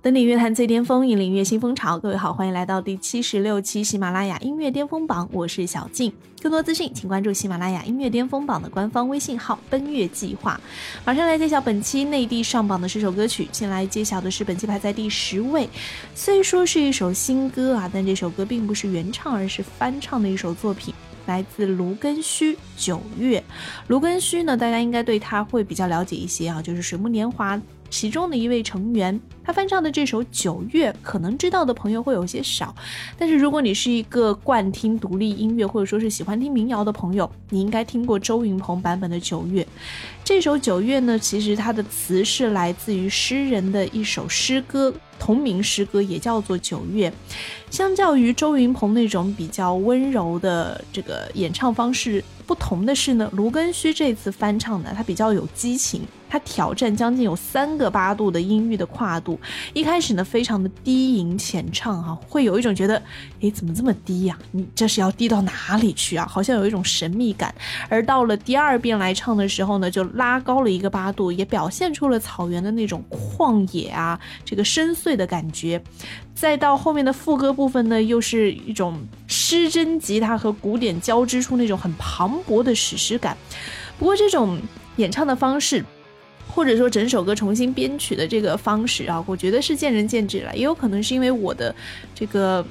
登顶乐坛最巅峰，引领乐新风潮。各位好，欢迎来到第七十六期喜马拉雅音乐巅峰榜，我是小静。更多资讯，请关注喜马拉雅音乐巅峰榜的官方微信号“奔月计划”。马上来揭晓本期内地上榜的十首歌曲。先来揭晓的是本期排在第十位，虽说是一首新歌啊，但这首歌并不是原唱，而是翻唱的一首作品，来自卢庚戌《九月》。卢庚戌呢，大家应该对他会比较了解一些啊，就是水木年华。其中的一位成员，他翻唱的这首《九月》，可能知道的朋友会有些少。但是如果你是一个惯听独立音乐，或者说是喜欢听民谣的朋友，你应该听过周云鹏版本的《九月》。这首《九月》呢，其实它的词是来自于诗人的一首诗歌，同名诗歌也叫做《九月》。相较于周云鹏那种比较温柔的这个演唱方式，不同的是呢，卢庚戌这次翻唱呢，他比较有激情。他挑战将近有三个八度的音域的跨度，一开始呢非常的低吟浅唱哈，会有一种觉得，诶，怎么这么低呀？你这是要低到哪里去啊？好像有一种神秘感。而到了第二遍来唱的时候呢，就拉高了一个八度，也表现出了草原的那种旷野啊，这个深邃的感觉。再到后面的副歌部分呢，又是一种失真吉他和古典交织出那种很磅礴的史诗感。不过这种演唱的方式。或者说整首歌重新编曲的这个方式啊，我觉得是见仁见智了，也有可能是因为我的这个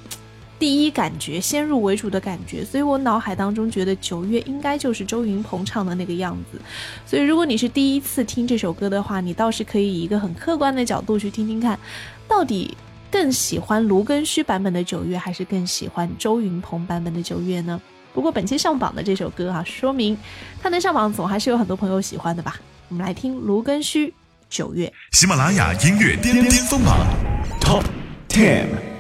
第一感觉先入为主的感觉，所以我脑海当中觉得九月应该就是周云鹏唱的那个样子。所以如果你是第一次听这首歌的话，你倒是可以以一个很客观的角度去听听看，到底更喜欢卢庚戌版本的九月，还是更喜欢周云鹏版本的九月呢？不过本期上榜的这首歌哈，说明它能上榜，总还是有很多朋友喜欢的吧。我们来听卢庚戌《九月》。喜马拉雅音乐巅巅峰榜 Top Ten。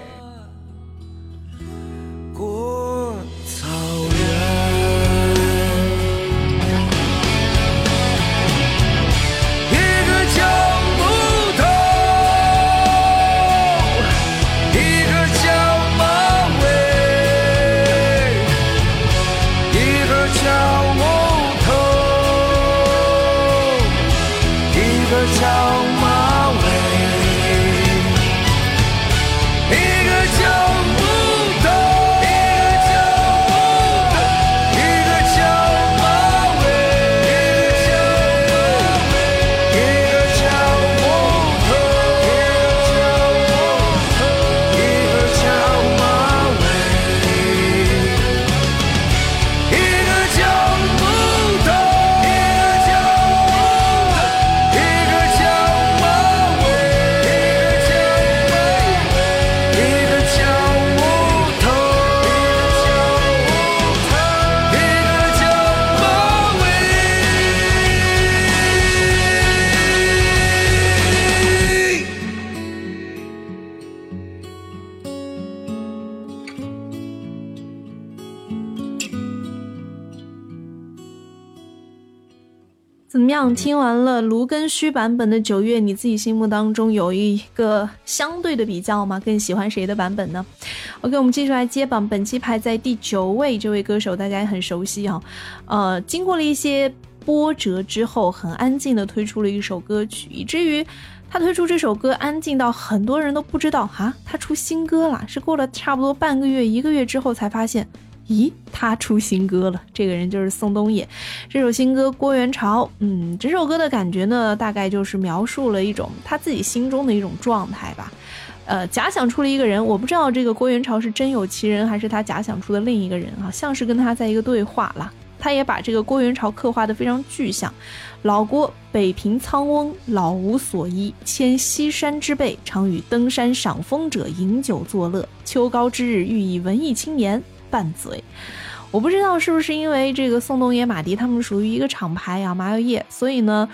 怎么样听完了卢庚戌版本的九月，你自己心目当中有一个相对的比较吗？更喜欢谁的版本呢？OK，我们继续来接榜。本期排在第九位这位歌手，大家也很熟悉哈。呃，经过了一些波折之后，很安静的推出了一首歌曲，以至于他推出这首歌安静到很多人都不知道哈，他出新歌了。是过了差不多半个月、一个月之后才发现。咦，他出新歌了，这个人就是宋冬野。这首新歌《郭元潮》，嗯，整首歌的感觉呢，大概就是描述了一种他自己心中的一种状态吧。呃，假想出了一个人，我不知道这个郭元潮是真有其人，还是他假想出的另一个人啊，像是跟他在一个对话了。他也把这个郭元潮刻画的非常具象。老郭，北平苍翁，老无所依，迁西山之背，常与登山赏风者饮酒作乐。秋高之日，欲以文艺青年。拌嘴，我不知道是不是因为这个宋冬野、马迪他们属于一个厂牌啊，麻油叶，所以呢，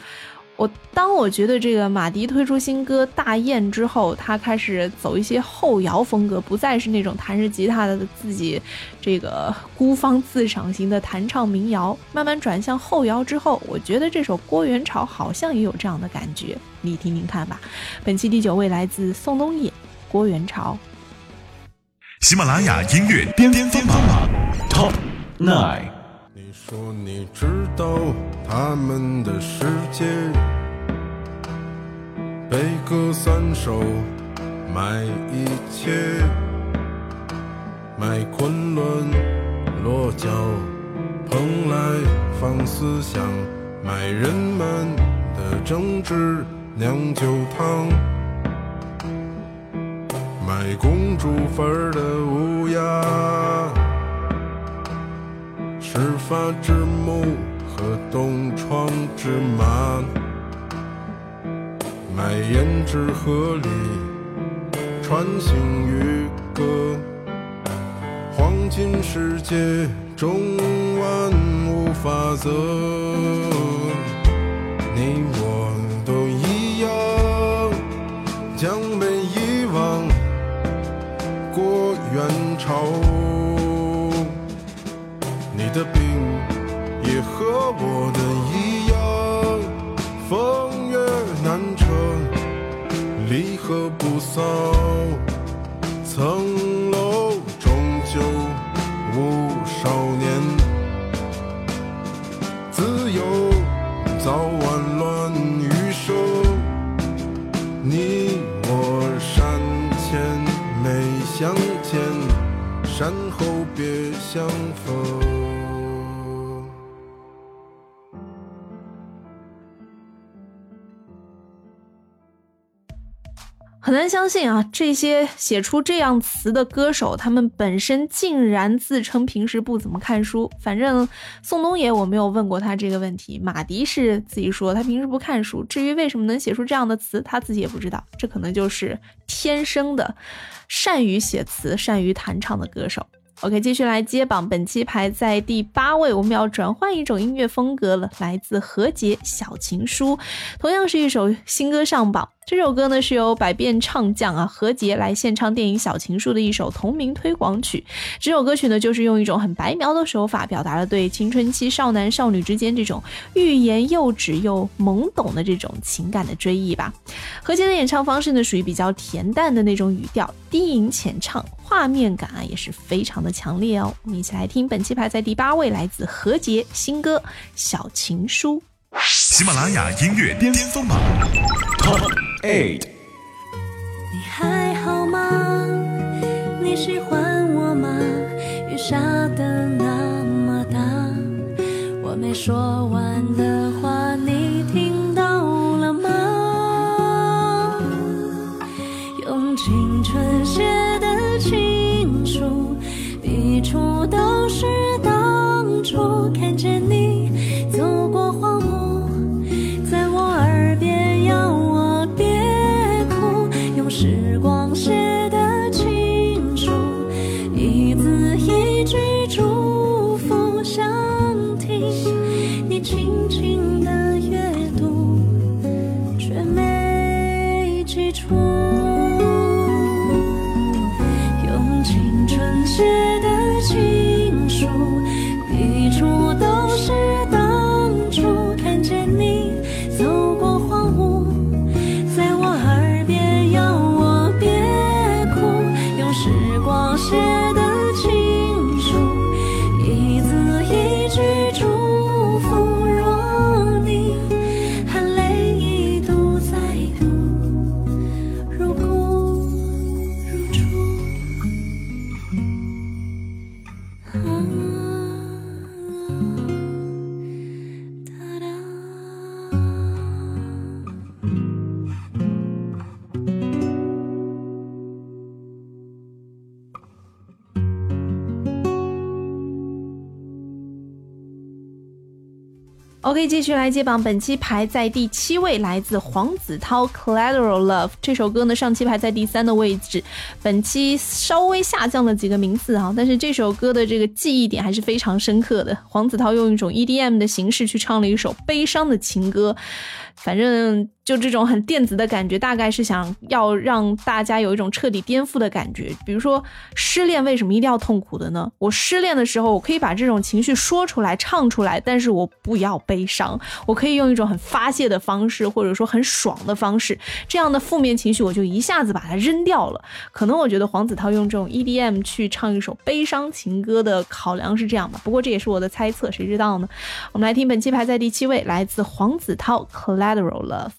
我当我觉得这个马迪推出新歌《大雁》之后，他开始走一些后摇风格，不再是那种弹着吉他的自己这个孤芳自赏型的弹唱民谣，慢慢转向后摇之后，我觉得这首《郭元潮》好像也有这样的感觉，你听听看吧。本期第九位来自宋冬野，《郭元潮》。喜马拉雅音乐巅巅巅榜 Top Nine。你说你知道他们的世界，悲歌三首，卖一切，卖昆仑落脚，蓬莱放思想，卖人们的政治酿酒汤。卖公主坟的乌鸦，始发之木和东窗之马，卖胭脂河里穿行渔歌，黄金世界中万物法则，你潮，你的病也和我的一样，风月难成，离合不骚，相逢。很难相信啊，这些写出这样词的歌手，他们本身竟然自称平时不怎么看书。反正宋冬野我没有问过他这个问题，马迪是自己说他平时不看书。至于为什么能写出这样的词，他自己也不知道。这可能就是天生的善于写词、善于弹唱的歌手。OK，继续来接榜，本期排在第八位。我们要转换一种音乐风格了，来自何洁《小情书》，同样是一首新歌上榜。这首歌呢是由百变唱将啊何洁来献唱电影《小情书》的一首同名推广曲。这首歌曲呢就是用一种很白描的手法，表达了对青春期少男少女之间这种欲言又止又懵懂的这种情感的追忆吧。何洁的演唱方式呢属于比较恬淡的那种语调，低吟浅唱，画面感啊也是非常的强烈哦。我们一起来听本期排在第八位，来自何洁新歌《小情书》。喜马拉雅音乐巅峰榜 Top Eight。你还好吗？你喜欢我吗？雨下的那么大，我没说完的话处都是当初看见你 OK，继续来接榜，本期排在第七位，来自黄子韬《Collateral Love》这首歌呢，上期排在第三的位置，本期稍微下降了几个名次啊，但是这首歌的这个记忆点还是非常深刻的。黄子韬用一种 EDM 的形式去唱了一首悲伤的情歌，反正就这种很电子的感觉，大概是想要让大家有一种彻底颠覆的感觉。比如说，失恋为什么一定要痛苦的呢？我失恋的时候，我可以把这种情绪说出来、唱出来，但是我不要悲伤，我可以用一种很发泄的方式，或者说很爽的方式，这样的负面情绪我就一下子把它扔掉了。可能我觉得黄子韬用这种 EDM 去唱一首悲伤情歌的考量是这样吧，不过这也是我的猜测，谁知道呢？我们来听本期排在第七位，来自黄子韬《Collateral Love》。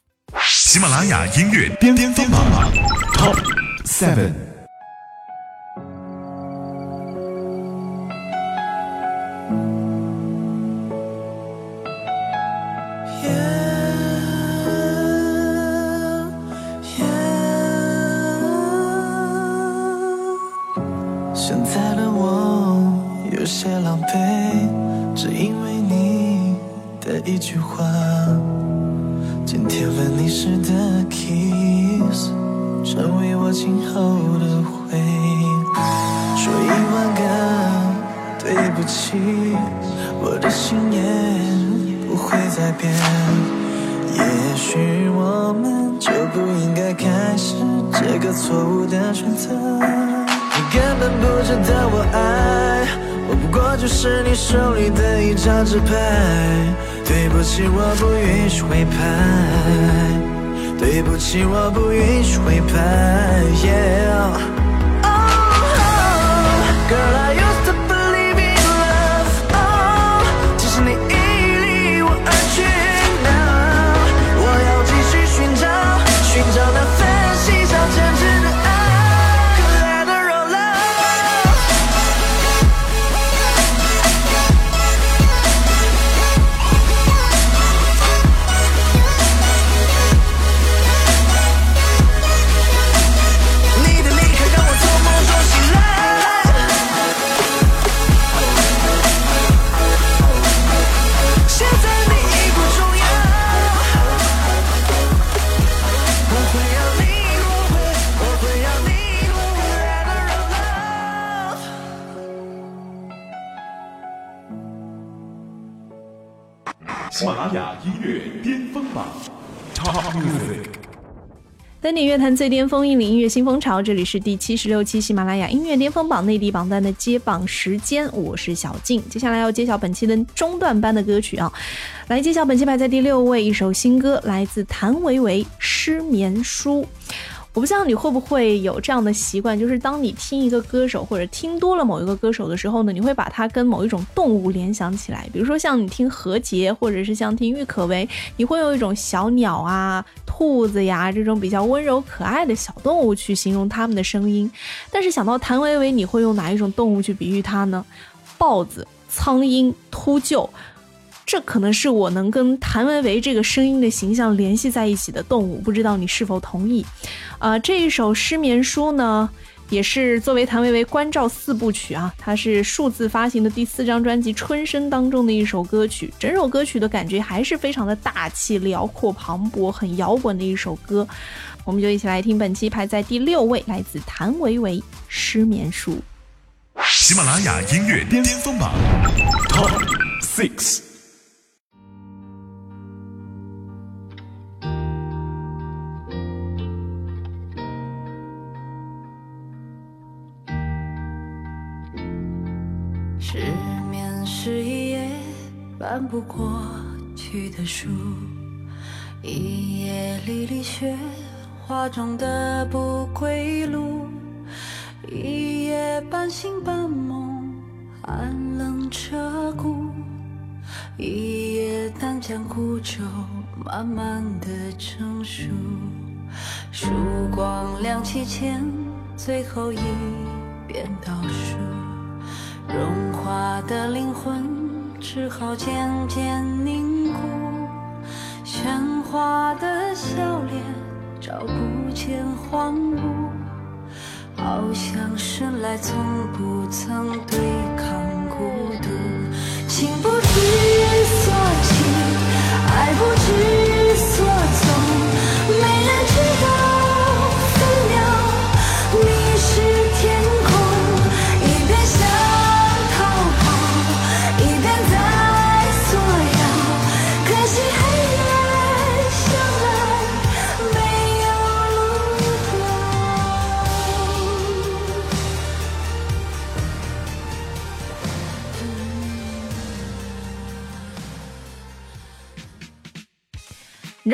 喜马拉雅音乐巅巅峰榜 Top Seven。许我们就不应该开始这个错误的选择。你根本不值得我爱，我不过就是你手里的一张纸牌。对不起，我不允许回拍。对不起，我不允许回拍。Yeah. Oh, girl, iu 登顶乐坛最巅峰，引领音乐新风潮。这里是第七十六期喜马拉雅音乐巅峰榜内地榜单的揭榜时间，我是小静。接下来要揭晓本期的中段班的歌曲啊，来揭晓本期排在第六位一首新歌，来自谭维维《失眠书》。我不知道你会不会有这样的习惯，就是当你听一个歌手或者听多了某一个歌手的时候呢，你会把它跟某一种动物联想起来。比如说像你听何洁，或者是像听郁可唯，你会用一种小鸟啊、兔子呀这种比较温柔可爱的小动物去形容它们的声音。但是想到谭维维，你会用哪一种动物去比喻它呢？豹子、苍蝇、秃鹫。这可能是我能跟谭维维这个声音的形象联系在一起的动物，不知道你是否同意？呃，这一首《失眠书》呢，也是作为谭维维关照四部曲啊，它是数字发行的第四张专辑《春生》当中的一首歌曲。整首歌曲的感觉还是非常的大气、辽阔、磅礴，很摇滚的一首歌。我们就一起来听本期排在第六位，来自谭维维《失眠书》。喜马拉雅音乐巅峰榜 Top Six。翻不过去的书，一页离离雪花中的不归路，一夜半醒半梦，寒冷彻骨，一夜单江孤舟慢慢的成熟，曙光亮起前最后一遍倒数。融化的灵魂只好渐渐凝固，喧哗的笑脸找不见荒芜，好像生来从不曾对抗孤独。情不知所起，爱不知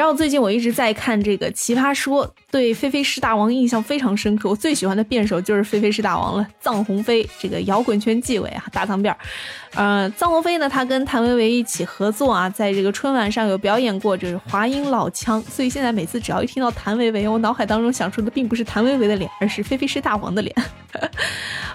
知道最近我一直在看这个《奇葩说》，对菲菲是大王印象非常深刻。我最喜欢的辩手就是菲菲是大王了，臧鸿飞，这个摇滚圈纪委啊，大脏辫儿。呃，臧鸿飞呢，他跟谭维维一起合作啊，在这个春晚上有表演过，就是华阴老腔。所以现在每次只要一听到谭维维，我脑海当中想出的并不是谭维维的脸，而是菲菲是大王的脸。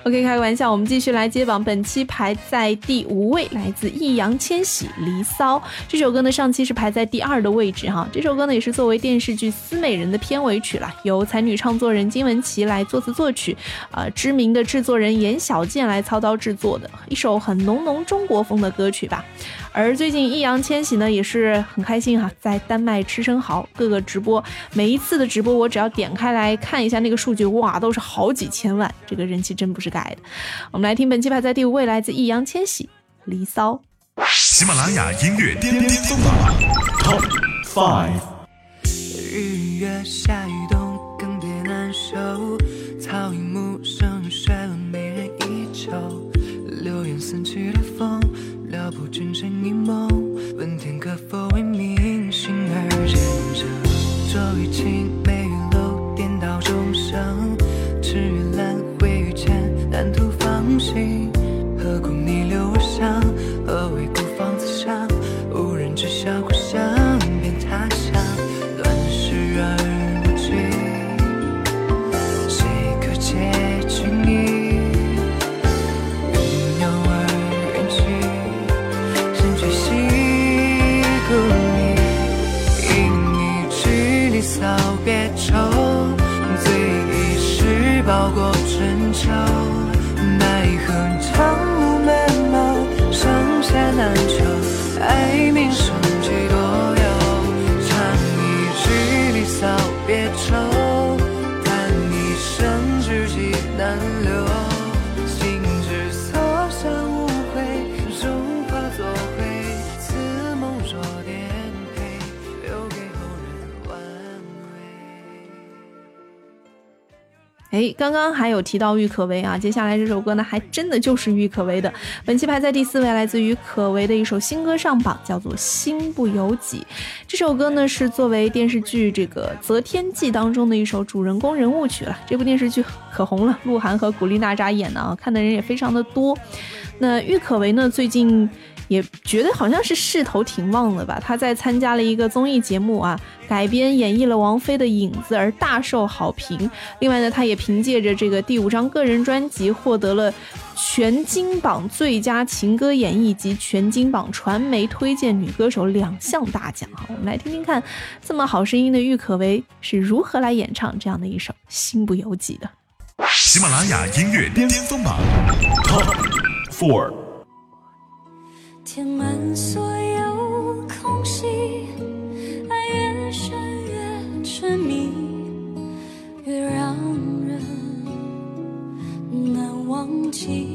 OK，开个玩笑，我们继续来接榜。本期排在第五位，来自易烊千玺《离骚》这首歌呢，上期是排在第二的位置哈。这首歌呢，也是作为电视剧《思美人》的片尾曲了，由才女唱作人金玟岐来作词作曲，呃，知名的制作人严小健来操刀制作的一首很浓浓中国风的歌曲吧。而最近易烊千玺呢也是很开心哈，在丹麦吃生蚝，各个直播，每一次的直播我只要点开来看一下那个数据，哇，都是好几千万，这个人气真不是盖的。我们来听本期排在第五位，来自易烊千玺《离骚》。喜马拉雅音乐巅巅峰榜 Five。日月下雨冬，更迭难收。草影木生衰落，美人依旧。流言散去的风，撩拨君生一梦。问天可否刚刚还有提到郁可唯啊，接下来这首歌呢，还真的就是郁可唯的。本期排在第四位，来自于可唯的一首新歌上榜，叫做《心不由己》。这首歌呢，是作为电视剧这个《择天记》当中的一首主人公人物曲了。这部电视剧可红了，鹿晗和古力娜扎演的啊，看的人也非常的多。那郁可唯呢，最近也觉得好像是势头挺旺的吧。他在参加了一个综艺节目啊，改编演绎了王菲的《影子》而大受好评。另外呢，他也凭借着这个第五张个人专辑获得了全金榜最佳情歌演绎及全金榜传媒推荐女歌手两项大奖哈。我们来听听看，这么好声音的郁可唯是如何来演唱这样的一首《心不由己》的。喜马拉雅音乐巅巅峰榜 Top Four。填满所有空隙，爱越深越沉迷，越让人难忘记，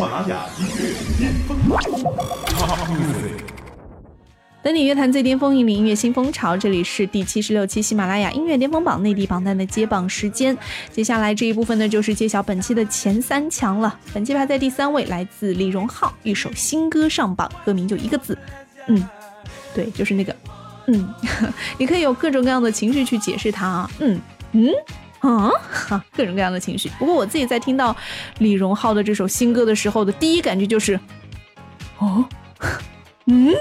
喜马拉雅音乐巅峰榜。等你乐坛最巅峰，引领音乐新风潮。这里是第七十六期喜马拉雅音乐巅峰榜内地榜单的接榜时间。接下来这一部分呢，就是揭晓本期的前三强了。本期排在第三位，来自李荣浩，一首新歌上榜，歌名就一个字，嗯，对，就是那个，嗯，你可以有各种各样的情绪去解释它啊，嗯嗯。嗯，哈，各种各样的情绪。不过我自己在听到李荣浩的这首新歌的时候的第一感觉就是，哦，嗯，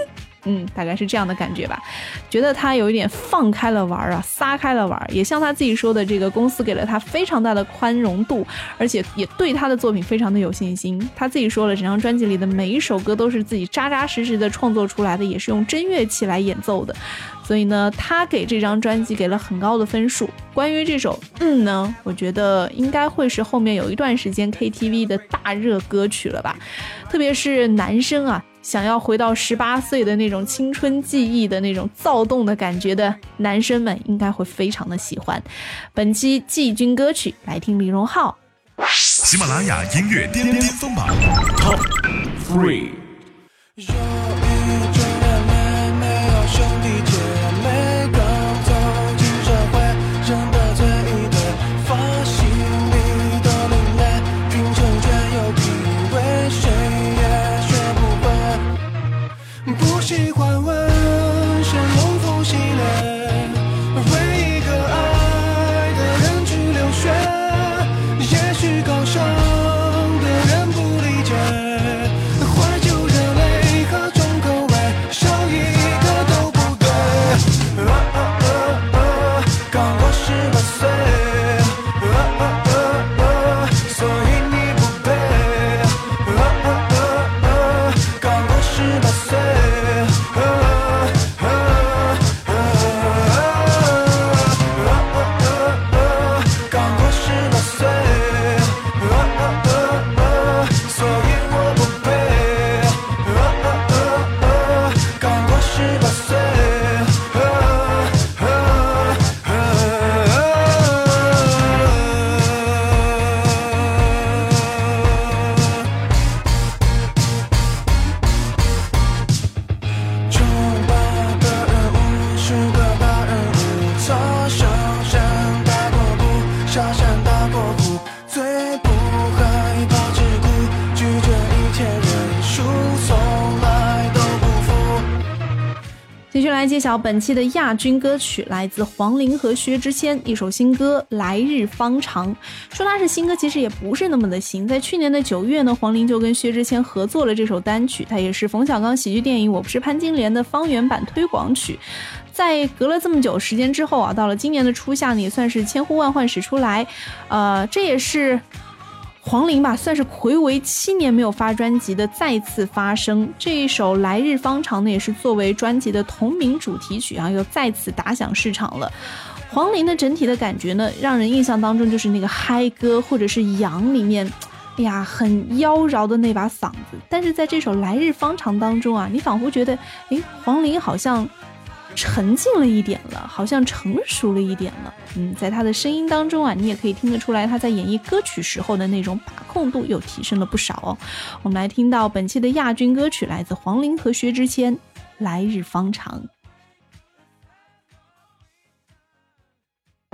嗯，大概是这样的感觉吧。觉得他有一点放开了玩啊，撒开了玩，也像他自己说的，这个公司给了他非常大的宽容度，而且也对他的作品非常的有信心。他自己说了，整张专辑里的每一首歌都是自己扎扎实实的创作出来的，也是用真乐器来演奏的。所以呢，他给这张专辑给了很高的分数。关于这首《嗯》呢，我觉得应该会是后面有一段时间 KTV 的大热歌曲了吧。特别是男生啊，想要回到十八岁的那种青春记忆的那种躁动的感觉的男生们，应该会非常的喜欢。本期季军歌曲，来听李荣浩。喜马拉雅音乐巅巅峰榜 Top Three。本期的亚军歌曲，来自黄龄和薛之谦一首新歌《来日方长》。说它是新歌，其实也不是那么的新。在去年的九月呢，黄龄就跟薛之谦合作了这首单曲，它也是冯小刚喜剧电影《我不是潘金莲》的方言版推广曲。在隔了这么久时间之后啊，到了今年的初夏呢，也算是千呼万唤始出来，呃，这也是黄龄吧，算是暌违七年没有发专辑的再次发声。这一首《来日方长》呢，也是作为专辑的同名主题曲啊，又再次打响市场了。黄龄的整体的感觉呢，让人印象当中就是那个嗨歌或者是羊里面，哎呀，很妖娆的那把嗓子。但是在这首《来日方长》当中啊，你仿佛觉得，诶，黄龄好像沉静了一点了，好像成熟了一点了。嗯，在他的声音当中啊，你也可以听得出来，他在演绎歌曲时候的那种把控度又提升了不少哦。我们来听到本期的亚军歌曲，来自黄龄和薛之谦，《来日方长》。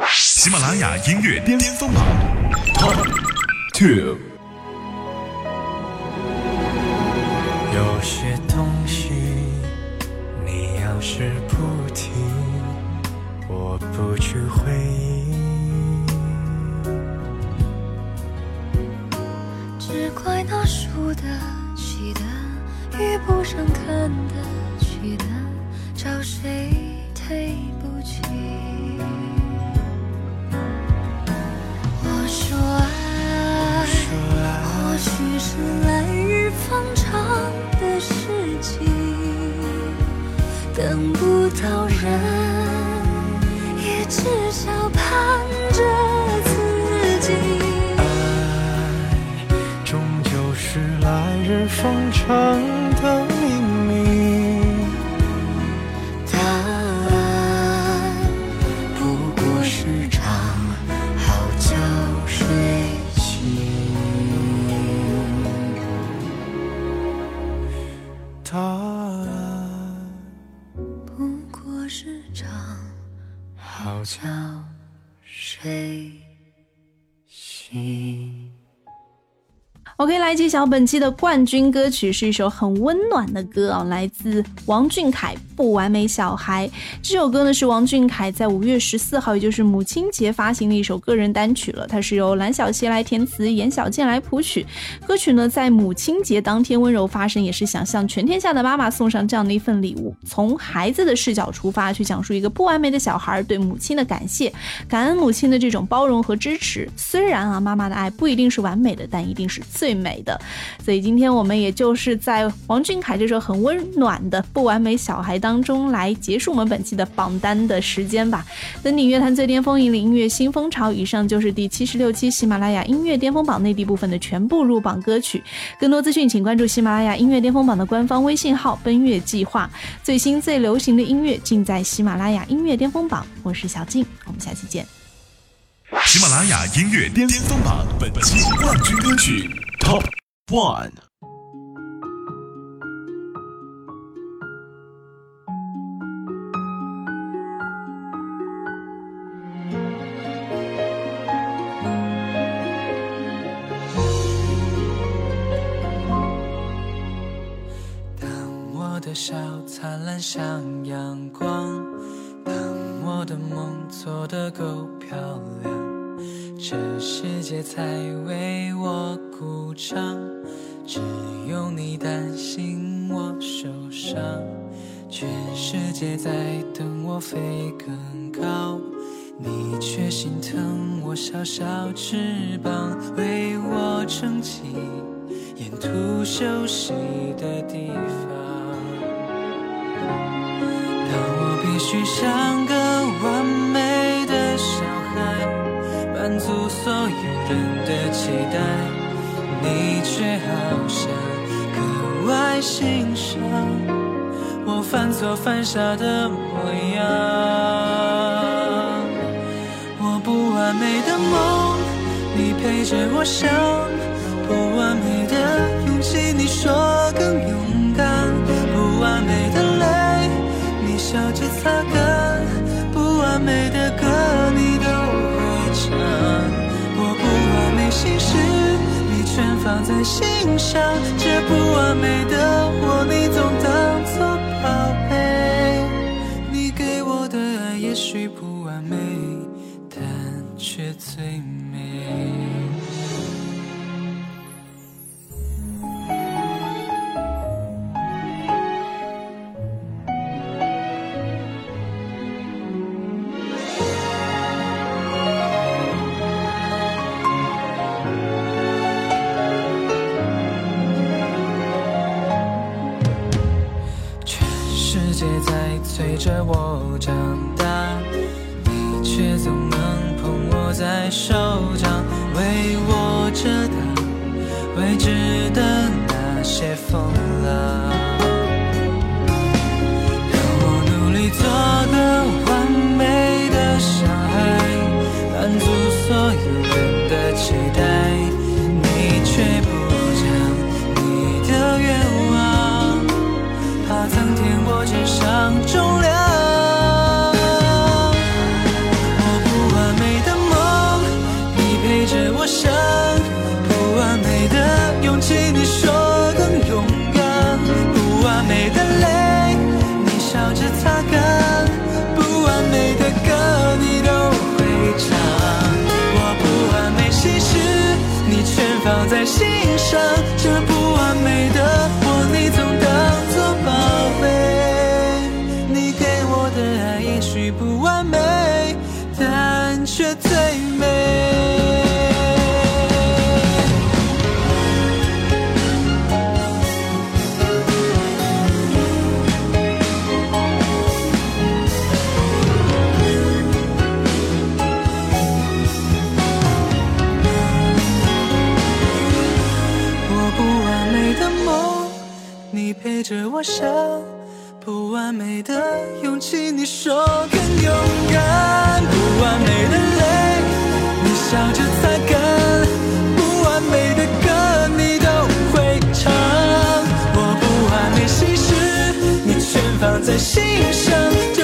喜马拉雅音乐巅峰榜 Two。有些是不停，我不去回忆。答案不过是场好觉睡醒。OK，来揭晓本期的冠军歌曲是一首很温暖的歌啊，来自王俊凯《不完美小孩》。这首歌呢是王俊凯在五月十四号，也就是母亲节发行的一首个人单曲了。它是由蓝小溪来填词，严小健来谱曲。歌曲呢在母亲节当天温柔发声，也是想向全天下的妈妈送上这样的一份礼物，从孩子的视角出发，去讲述一个不完美的小孩对母亲的感谢，感恩母亲的这种包容和支持。虽然啊，妈妈的爱不一定是完美的，但一定是最。最美的，所以今天我们也就是在王俊凯这首很温暖的《不完美小孩》当中来结束我们本期的榜单的时间吧。登顶乐坛最巅峰，引领音乐新风潮。以上就是第七十六期喜马拉雅音乐巅峰榜内地部分的全部入榜歌曲。更多资讯，请关注喜马拉雅音乐巅峰榜的官方微信号“奔月计划”。最新最流行的音乐尽在喜马拉雅音乐巅峰榜。我是小静，我们下期见。喜马拉雅音乐巅峰榜本期冠军歌曲。Top One。当我的笑灿烂像阳光，当我的梦做得够漂亮。这世界才为我鼓掌，只有你担心我受伤。全世界在等我飞更高，你却心疼我小小翅膀，为我撑起沿途休息的地方。当我必须像个足所有人的期待，你却好像格外欣赏我犯错犯傻的模样。我不完美的梦，你陪着我想；不完美的勇气，你说更勇敢；不完美的泪，你笑着擦干；不完美的歌，你。我不完美心事，你全放在心上。这不完美的我，你总我想不完美的勇气，你说更勇敢；不完美的泪，你笑着擦干；不完美的歌，你都会唱。我不完美心事，你全放在心上。